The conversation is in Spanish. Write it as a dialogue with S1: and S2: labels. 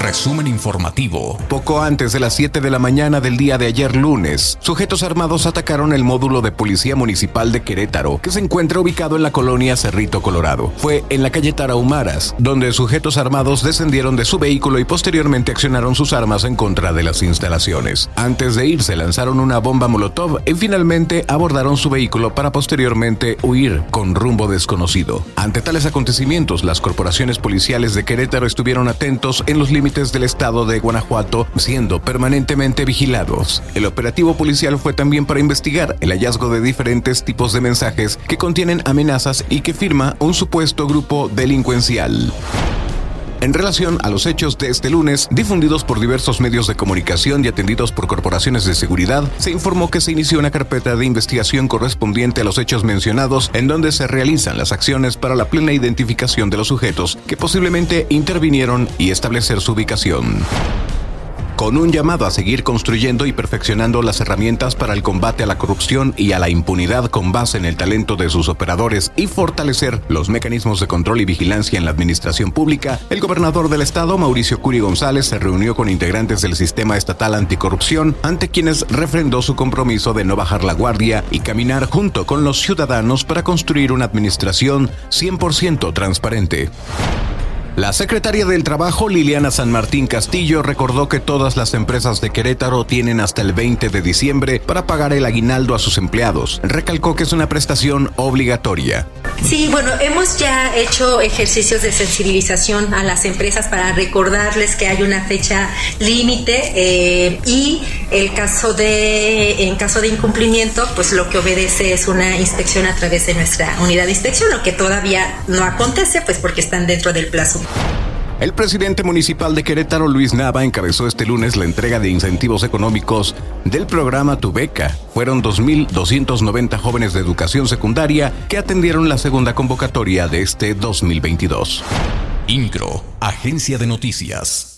S1: Resumen informativo.
S2: Poco antes de las 7 de la mañana del día de ayer lunes, sujetos armados atacaron el módulo de Policía Municipal de Querétaro, que se encuentra ubicado en la colonia Cerrito, Colorado. Fue en la calle Tarahumaras, donde sujetos armados descendieron de su vehículo y posteriormente accionaron sus armas en contra de las instalaciones. Antes de irse lanzaron una bomba molotov y finalmente abordaron su vehículo para posteriormente huir con rumbo desconocido. Ante tales acontecimientos, las corporaciones policiales de Querétaro estuvieron atentos en los límites del estado de Guanajuato, siendo permanentemente vigilados. El operativo policial fue también para investigar el hallazgo de diferentes tipos de mensajes que contienen amenazas y que firma un supuesto grupo delincuencial. En relación a los hechos de este lunes, difundidos por diversos medios de comunicación y atendidos por corporaciones de seguridad, se informó que se inició una carpeta de investigación correspondiente a los hechos mencionados, en donde se realizan las acciones para la plena identificación de los sujetos que posiblemente intervinieron y establecer su ubicación con un llamado a seguir construyendo y perfeccionando las herramientas para el combate a la corrupción y a la impunidad con base en el talento de sus operadores y fortalecer los mecanismos de control y vigilancia en la administración pública, el gobernador del estado, Mauricio Curi González, se reunió con integrantes del sistema estatal anticorrupción, ante quienes refrendó su compromiso de no bajar la guardia y caminar junto con los ciudadanos para construir una administración 100% transparente. La secretaria del Trabajo, Liliana San Martín Castillo, recordó que todas las empresas de Querétaro tienen hasta el 20 de diciembre para pagar el aguinaldo a sus empleados. Recalcó que es una prestación obligatoria.
S3: Sí, bueno, hemos ya hecho ejercicios de sensibilización a las empresas para recordarles que hay una fecha límite eh, y el caso de, en caso de incumplimiento, pues lo que obedece es una inspección a través de nuestra unidad de inspección, lo que todavía no acontece, pues porque están dentro del plazo.
S2: El presidente municipal de Querétaro, Luis Nava, encabezó este lunes la entrega de incentivos económicos del programa Tu Beca. Fueron 2.290 jóvenes de educación secundaria que atendieron la segunda convocatoria de este 2022.
S1: INCRO, Agencia de Noticias.